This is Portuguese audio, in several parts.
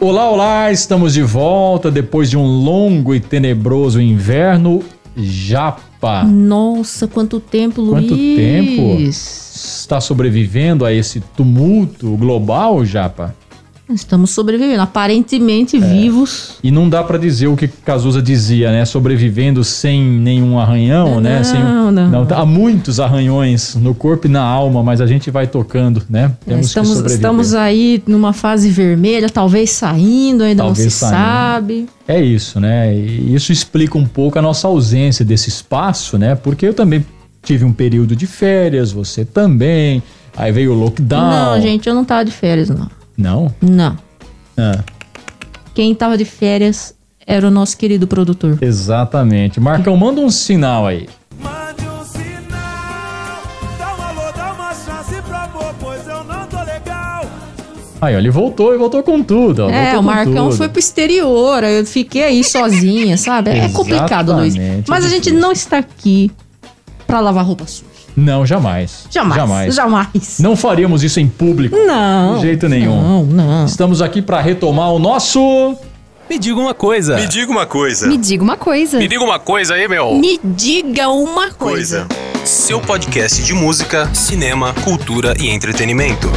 Olá, olá, estamos de volta depois de um longo e tenebroso inverno. Japa. Nossa, quanto tempo, Luiz. Quanto tempo? Está sobrevivendo a esse tumulto global, Japa? Estamos sobrevivendo, aparentemente É. vivos. E não dá pra dizer o que Cazuza dizia, né? Sobrevivendo sem nenhum arranhão, né? Não, Sem, não. Há muitos arranhões no corpo e na alma, mas a gente vai tocando, né? Temos que estamos, estamos aí numa fase vermelha, talvez saindo, ainda Talvez não se saindo. sabe. É isso, né? E isso explica um pouco a nossa ausência desse espaço, né? Porque eu também tive um período de férias, você também. Aí veio o lockdown. Não, gente, eu não tava de férias, não. Não? Não. Ah, Quem tava de férias era o nosso querido produtor. exatamente. Marcão, manda um sinal aí. Mande um sinal, dá um alô, dá uma chance pra amor, pois eu não tô legal. Aí, ó, ele voltou e voltou com tudo. ó, É, o Marcão tudo. foi pro exterior, eu fiquei aí sozinha, sabe? É complicado, Luiz. Mas é a gente não está aqui pra lavar roupa suja. Não, jamais. Jamais. Jamais. Jamais. Não faríamos isso em público. Não. De jeito nenhum. Não, não. Estamos aqui para retomar o nosso. Me diga uma coisa. Me diga uma coisa. Me diga uma coisa. Me diga uma coisa aí, meu. Me diga uma coisa. Seu podcast de música, cinema, cultura e entretenimento.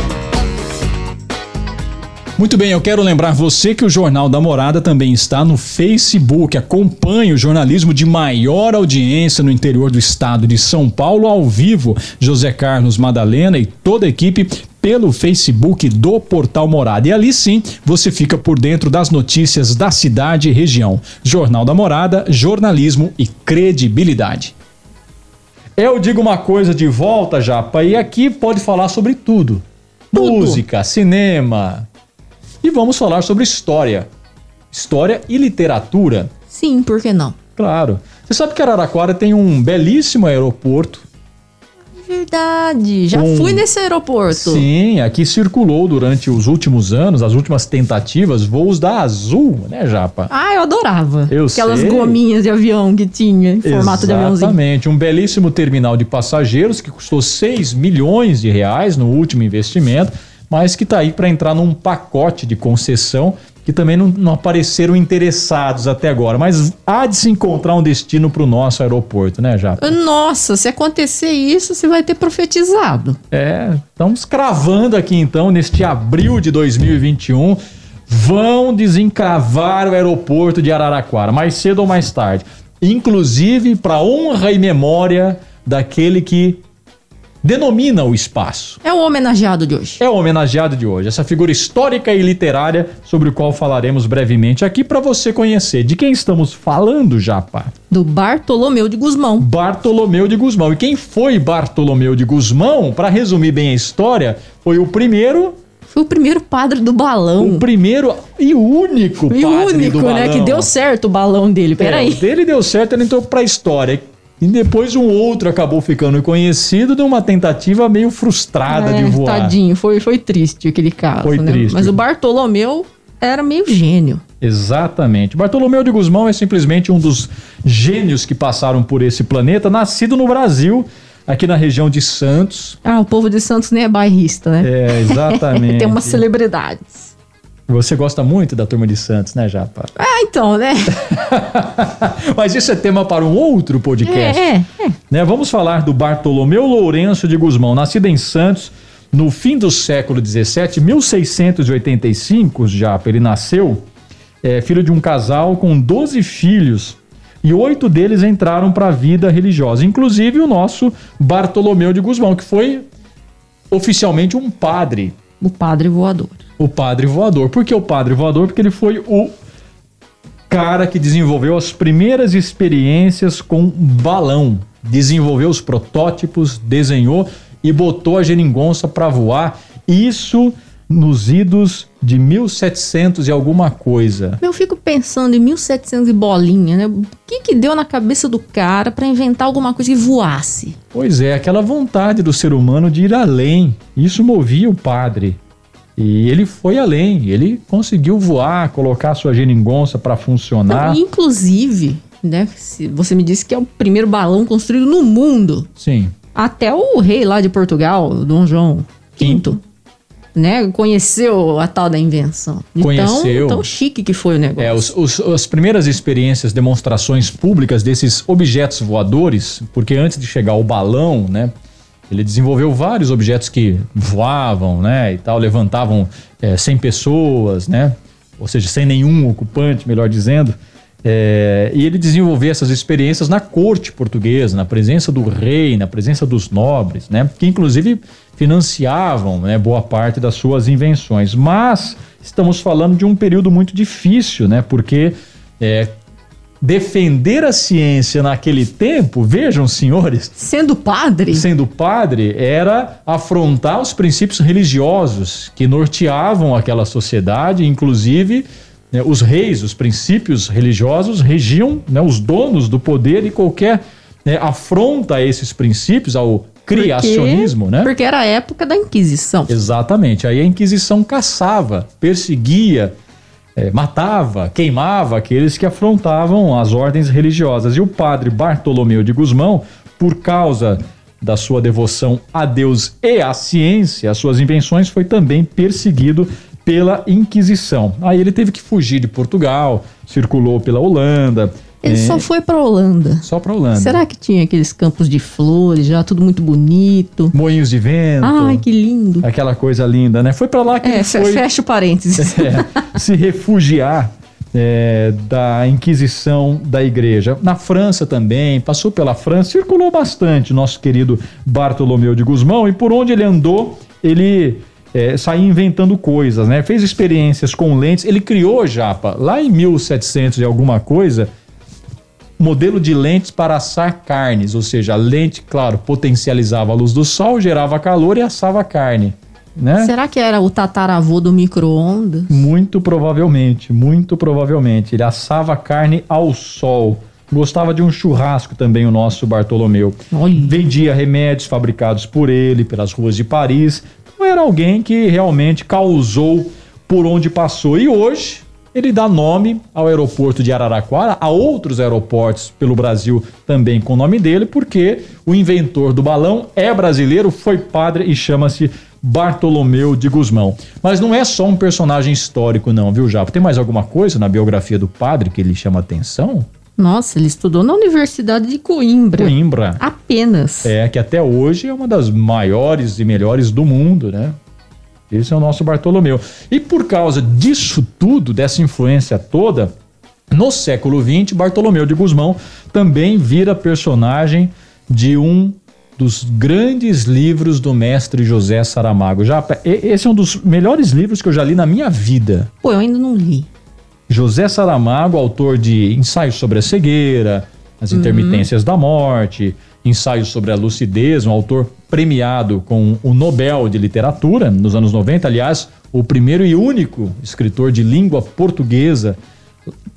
Muito bem, eu quero lembrar você que o Jornal da Morada também está no Facebook. Acompanhe o jornalismo de maior audiência no interior do estado de São Paulo ao vivo. José Carlos Madalena e toda a equipe pelo Facebook do Portal Morada. E ali sim você fica por dentro das notícias da cidade e região. Jornal da Morada, jornalismo e credibilidade. Eu digo uma coisa de volta, Japa, e aqui pode falar sobre tudo: Tudo. música, cinema. E vamos falar sobre história. História e literatura. Sim, por que não? Claro. Você sabe que Araraquara tem um belíssimo aeroporto. Verdade. Já Um- fui nesse aeroporto. Sim, aqui circulou durante os últimos anos, as últimas tentativas, voos da Azul, né, Japa? Ah, eu adorava. Eu Aquelas sei. gominhas de avião que tinha, em formato de aviãozinho. Exatamente, um belíssimo terminal de passageiros que custou 6 milhões de reais no último investimento, mas que está aí para entrar num pacote de concessão que também não, não apareceram interessados até agora, mas há de se encontrar um destino para o nosso aeroporto, né, Japa? Nossa, se acontecer isso, você vai ter profetizado. É, estamos cravando aqui então, neste abril de 2021, vão desencravar o aeroporto de Araraquara, mais cedo ou mais tarde. Inclusive para honra e memória daquele que denomina o espaço. É o homenageado de hoje. É o homenageado de hoje, essa figura histórica e literária sobre o qual falaremos brevemente aqui para você conhecer. De quem estamos falando, Japa? Do Bartolomeu de Guzmão. Bartolomeu de Guzmão. E quem foi Bartolomeu de Guzmão, para resumir bem a história, foi o primeiro, Foi o primeiro padre do balão. o primeiro e único E o padre único, do né? balão. Que deu certo o balão dele. É, Peraí. o dele deu certo, ele entrou pra história. E depois um outro acabou ficando conhecido de uma tentativa meio frustrada É, de voar. Tadinho, foi, foi triste aquele caso. Foi né? triste. Mas o Bartolomeu era meio gênio. Exatamente. Bartolomeu de Guzmão é simplesmente um dos gênios que passaram por esse planeta, nascido no Brasil, aqui na região de Santos. Ah, o povo de Santos nem é bairrista, né? É, exatamente. Tem umas celebridades. Você gosta muito da turma de Santos, né, Japa? Ah, então, né? Mas isso é tema para um outro podcast. É, é, é. Né, vamos falar do Bartolomeu Lourenço de Guzmão, nascido em Santos no fim do século XVII, 1685, já ele nasceu, é, filho de um casal com 12 filhos e oito deles entraram para a vida religiosa, inclusive o nosso Bartolomeu de Guzmão, que foi oficialmente um padre, O padre voador. o padre voador. Por que o padre voador? Porque ele foi o cara que desenvolveu as primeiras experiências com balão. Desenvolveu os protótipos, desenhou e botou a geringonça para voar. Isso nos idos de 1700 e alguma coisa. Eu fico pensando em 1700 e bolinha, né? O que que deu na cabeça do cara pra inventar alguma coisa que voasse? Pois é, aquela vontade do ser humano de ir além. Isso movia o padre. E ele foi além, ele conseguiu voar, colocar sua geringonça para funcionar. Não, inclusive, né? Você me disse que é o primeiro balão construído no mundo. Sim. Até o rei lá de Portugal, Dom João V. né, conheceu a tal da invenção. Conheceu. Então, tão chique que foi o negócio. É, os, os- as primeiras experiências, demonstrações públicas desses objetos voadores, porque antes de chegar ao balão, né, ele desenvolveu vários objetos que voavam, né, e tal, levantavam é, 100 pessoas, né, ou seja, sem nenhum ocupante, melhor dizendo. É, e ele desenvolveu essas experiências na corte portuguesa, na presença do rei, na presença dos nobres, né? Que inclusive financiavam né, boa parte das suas invenções. Mas estamos falando de um período muito difícil, né? Porque é, defender a ciência naquele tempo, vejam, senhores, Sendo padre, sendo padre, era afrontar os princípios religiosos que norteavam aquela sociedade, inclusive né, os reis, os princípios religiosos regiam né, os donos do poder e qualquer né, afronta a esses princípios, ao criacionismo, porque, né? Porque era a época da Inquisição. Exatamente. Aí a Inquisição caçava, perseguia, eh, matava, queimava aqueles que afrontavam as ordens religiosas. E o padre Bartolomeu de Gusmão, por causa da sua devoção a Deus e à ciência, as suas invenções, foi também perseguido pela Inquisição. Aí ele teve que fugir de Portugal, circulou pela Holanda. Ele eh, só foi pra Holanda. só para Holanda. Será que tinha aqueles campos de flores, já tudo muito bonito? Moinhos de vento. Ai, que lindo. Aquela coisa linda, né? Foi para lá que É, ele foi fecha o parênteses. é, se refugiar é, da Inquisição da Igreja. Na França também, passou pela França, circulou bastante nosso querido Bartolomeu de Gusmão e por onde ele andou, ele é, saía inventando coisas, né? Fez experiências com lentes, ele criou, Japa, lá em 1700 e alguma coisa, modelo de lentes para assar carnes, ou seja, a lente, claro, potencializava a luz do sol, gerava calor e assava carne, né? Será que era o tataravô do micro-ondas? Muito provavelmente, muito provavelmente. Ele assava carne ao sol. Gostava de um churrasco também, o nosso Bartolomeu. Olha. Vendia remédios fabricados por ele pelas ruas de Paris. Então era alguém que realmente causou por onde passou. E hoje ele dá nome ao aeroporto de Araraquara, a outros aeroportos pelo Brasil também com o nome dele, porque o inventor do balão é brasileiro, foi padre e chama-se Bartolomeu de Gusmão. Mas não é só um personagem histórico, não, viu, Japa? Tem mais alguma coisa na biografia do padre que lhe chama atenção? Nossa, ele estudou na Universidade de Coimbra. Coimbra. Apenas. É, que até hoje é uma das maiores e melhores do mundo, né? Esse é o nosso Bartolomeu. E por causa disso tudo, dessa influência toda, no século XX, Bartolomeu de Gusmão também vira personagem de um dos grandes livros do mestre José Saramago. Já, esse é um dos melhores livros que eu já li na minha vida. Pô, eu ainda não li. José Saramago, autor de Ensaios sobre a Cegueira, As Intermitências da Morte, Ensaios sobre a Lucidez, um autor premiado com o Nobel de Literatura nos anos 90, aliás, o primeiro e único escritor de língua portuguesa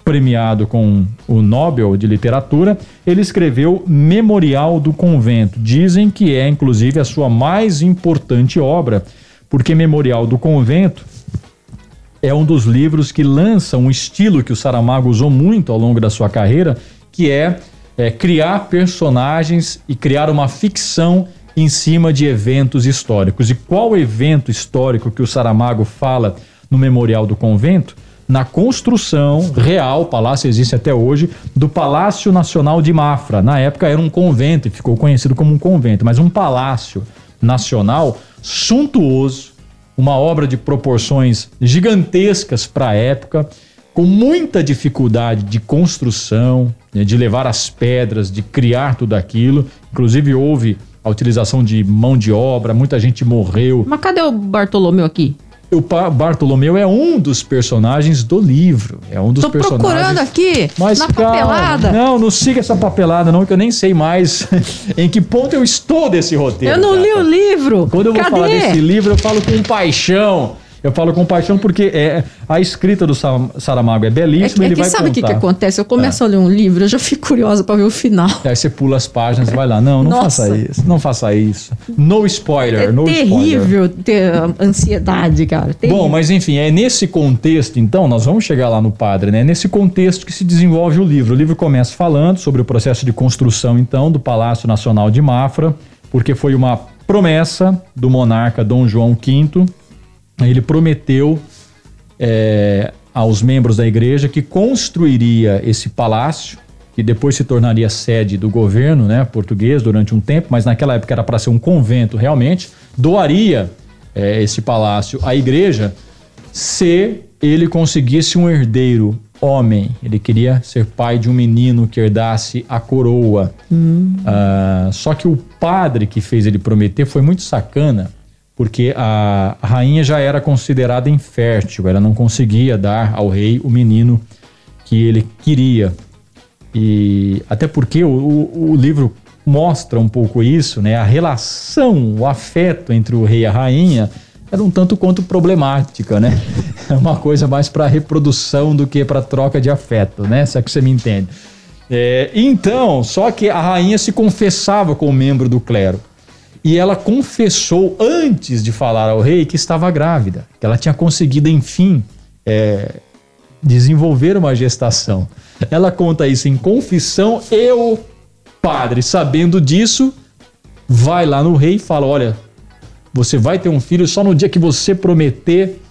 premiado com o Nobel de Literatura, ele escreveu Memorial do Convento. Dizem que é, inclusive, a sua mais importante obra, porque Memorial do Convento é um dos livros que lança um estilo que o Saramago usou muito ao longo da sua carreira, que é, é, criar personagens e criar uma ficção em cima de eventos históricos. E qual evento histórico que o Saramago fala no Memorial do Convento? Na construção real, o palácio existe até hoje, do Palácio Nacional de Mafra. Na época era um convento e ficou conhecido como um convento, mas um palácio nacional suntuoso, uma obra de proporções gigantescas para a época, com muita dificuldade de construção, né, de levar as pedras, de criar tudo aquilo. Inclusive houve a utilização de mão de obra, muita gente morreu. Mas cadê o Bartolomeu aqui? O Bartolomeu é um dos personagens do livro, é um dos Tô personagens. procurando aqui, Mas na calma, papelada. Não, não siga essa papelada não, que eu nem sei mais em que ponto eu estou desse roteiro. eu não li Japa. o livro. Quando eu vou Cadê? falar desse livro, eu falo com paixão. Eu falo com paixão porque é, a escrita do Sa- Saramago é É belíssima, que, é que sabe o que, que acontece? Eu começo a ler um livro, eu já fico curiosa pra ver o final. Aí você pula as páginas e vai lá. Não, não Nossa. faça isso. Não faça isso. No spoiler, É no spoiler. terrível ter ansiedade, cara. Terrível. Bom, mas enfim, é nesse contexto, então, nós vamos chegar lá no padre, né? É nesse contexto que se desenvolve o livro. O livro começa falando sobre o processo de construção, então, do Palácio Nacional de Mafra, porque foi uma promessa do monarca Dom João V ele prometeu é, aos membros da igreja que construiria esse palácio, que depois se tornaria sede do governo né, português durante um tempo, mas naquela época era para ser um convento realmente, doaria é, esse palácio à igreja se ele conseguisse um herdeiro homem. Ele queria ser pai de um menino que herdasse a coroa. Ah, só que o padre que fez ele prometer foi muito sacana, porque a rainha já era considerada infértil, ela não conseguia dar ao rei o menino que ele queria. E até porque o, o- o livro mostra um pouco isso, né? A relação, o afeto entre o rei e a rainha era um tanto quanto problemática, né? É uma coisa mais para reprodução do que para troca de afeto, né? Se é que você me entende. É, então, só que a rainha se confessava com o membro do clero. E ela confessou antes de falar ao rei que estava grávida, que ela tinha conseguido, enfim, é, desenvolver uma gestação. Ela conta isso em confissão e o padre, sabendo disso, vai lá no rei e fala: Olha, você vai ter um filho só no dia que você prometer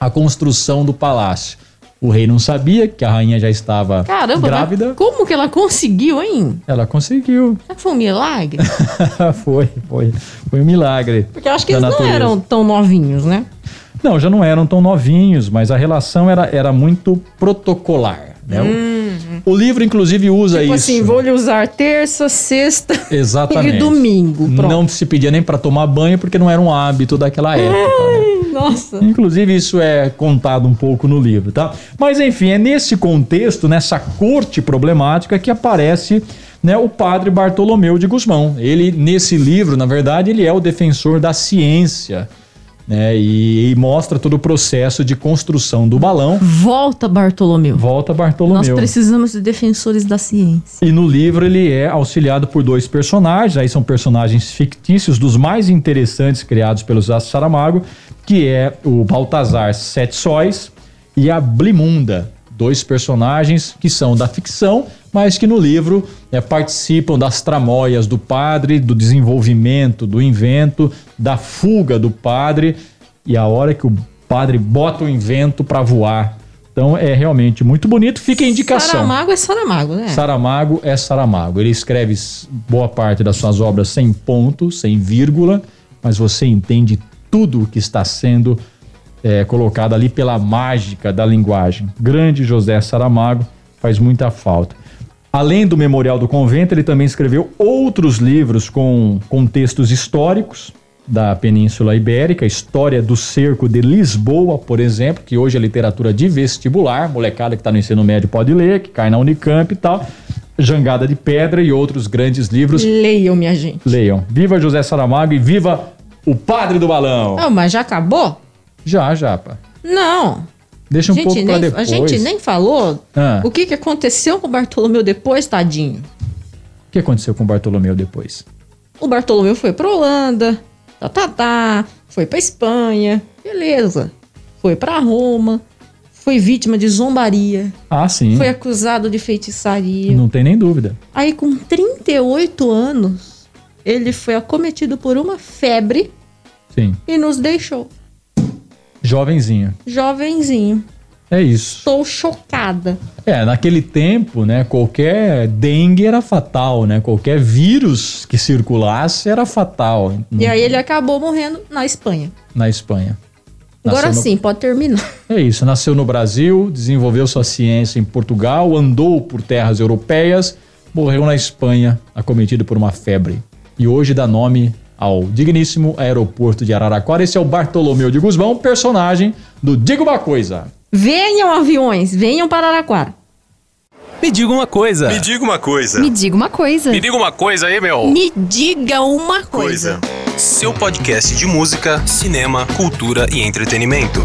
a construção do palácio. O rei não sabia que a rainha já estava Caramba, grávida. como que ela conseguiu, hein? Ela conseguiu. Será que foi um milagre? foi, foi. Foi um milagre. Porque eu acho que eles não natureza. eram tão novinhos, né? Não, já não eram tão novinhos, mas a relação era, era muito protocolar. Né? O, o livro, inclusive, usa Tipo isso. assim, vou lhe usar terça, sexta Exatamente. e domingo. Pronto. Não se pedia nem para tomar banho, porque não era um hábito daquela época. né? Nossa. Inclusive, isso é contado um pouco no livro, tá? Mas enfim, é nesse contexto, nessa corte problemática, que aparece né, o padre Bartolomeu de Gusmão. Ele, nesse livro, na verdade, ele é o defensor da ciência. Né, e, e mostra todo o processo de construção do balão. Volta, Bartolomeu. Volta Bartolomeu. Nós precisamos de defensores da ciência. E no livro ele é auxiliado por dois personagens, aí são personagens fictícios dos mais interessantes criados pelo Zé Saramago, que é o Baltazar Sete Sóis e a Blimunda, dois personagens que são da ficção, mas que no livro né, participam das tramóias do padre, do desenvolvimento, do invento, da fuga do padre e a hora que o padre bota o invento para voar. Então é realmente muito bonito. Fica a indicação. Saramago é Saramago, né? Saramago é Saramago. Ele escreve boa parte das suas obras sem ponto, sem vírgula, mas você entende tudo o que está sendo é, colocado ali pela mágica da linguagem. Grande José Saramago faz muita falta. Além do Memorial do Convento, ele também escreveu outros livros com contextos históricos da Península Ibérica, História do Cerco de Lisboa, por exemplo, que hoje é literatura de vestibular, molecada que está no ensino médio pode ler, que cai na Unicamp e tal. Jangada de Pedra e outros grandes livros. Leiam, minha gente. Leiam. Viva José Saramago e viva o Padre do Balão. Ah, mas já acabou? Já, Japa. Não. Deixa um pouco pra nem, depois. a gente nem falou Ah. o que, que aconteceu com o Bartolomeu depois, tadinho. O que aconteceu com Bartolomeu depois? O Bartolomeu foi pra Holanda, tá, tá, tá, foi pra Espanha, beleza. Foi pra Roma, foi vítima de zombaria, Ah, sim. foi acusado de feitiçaria. Não tem nem dúvida. Aí, com 38 anos, ele foi acometido por uma febre Sim. e nos deixou. Jovenzinho. Jovenzinho. É isso. Estou chocada. É, naquele tempo, né, qualquer dengue era fatal, né? Qualquer vírus que circulasse era fatal E aí ele acabou morrendo na Espanha. na Espanha. Agora no- sim, pode terminar. É isso, nasceu no Brasil, desenvolveu sua ciência em Portugal, andou por terras europeias, morreu na Espanha, acometido por uma febre. E hoje dá nome ao digníssimo aeroporto de Araraquara. Esse é o Bartolomeu de Guzmão, personagem do Diga Uma Coisa. Venham aviões, venham para Araraquara. Me diga uma coisa. Me diga uma coisa. Me diga uma coisa. Me diga uma coisa aí, meu. Me diga uma coisa. Coisa. Seu podcast de música, cinema, cultura e entretenimento.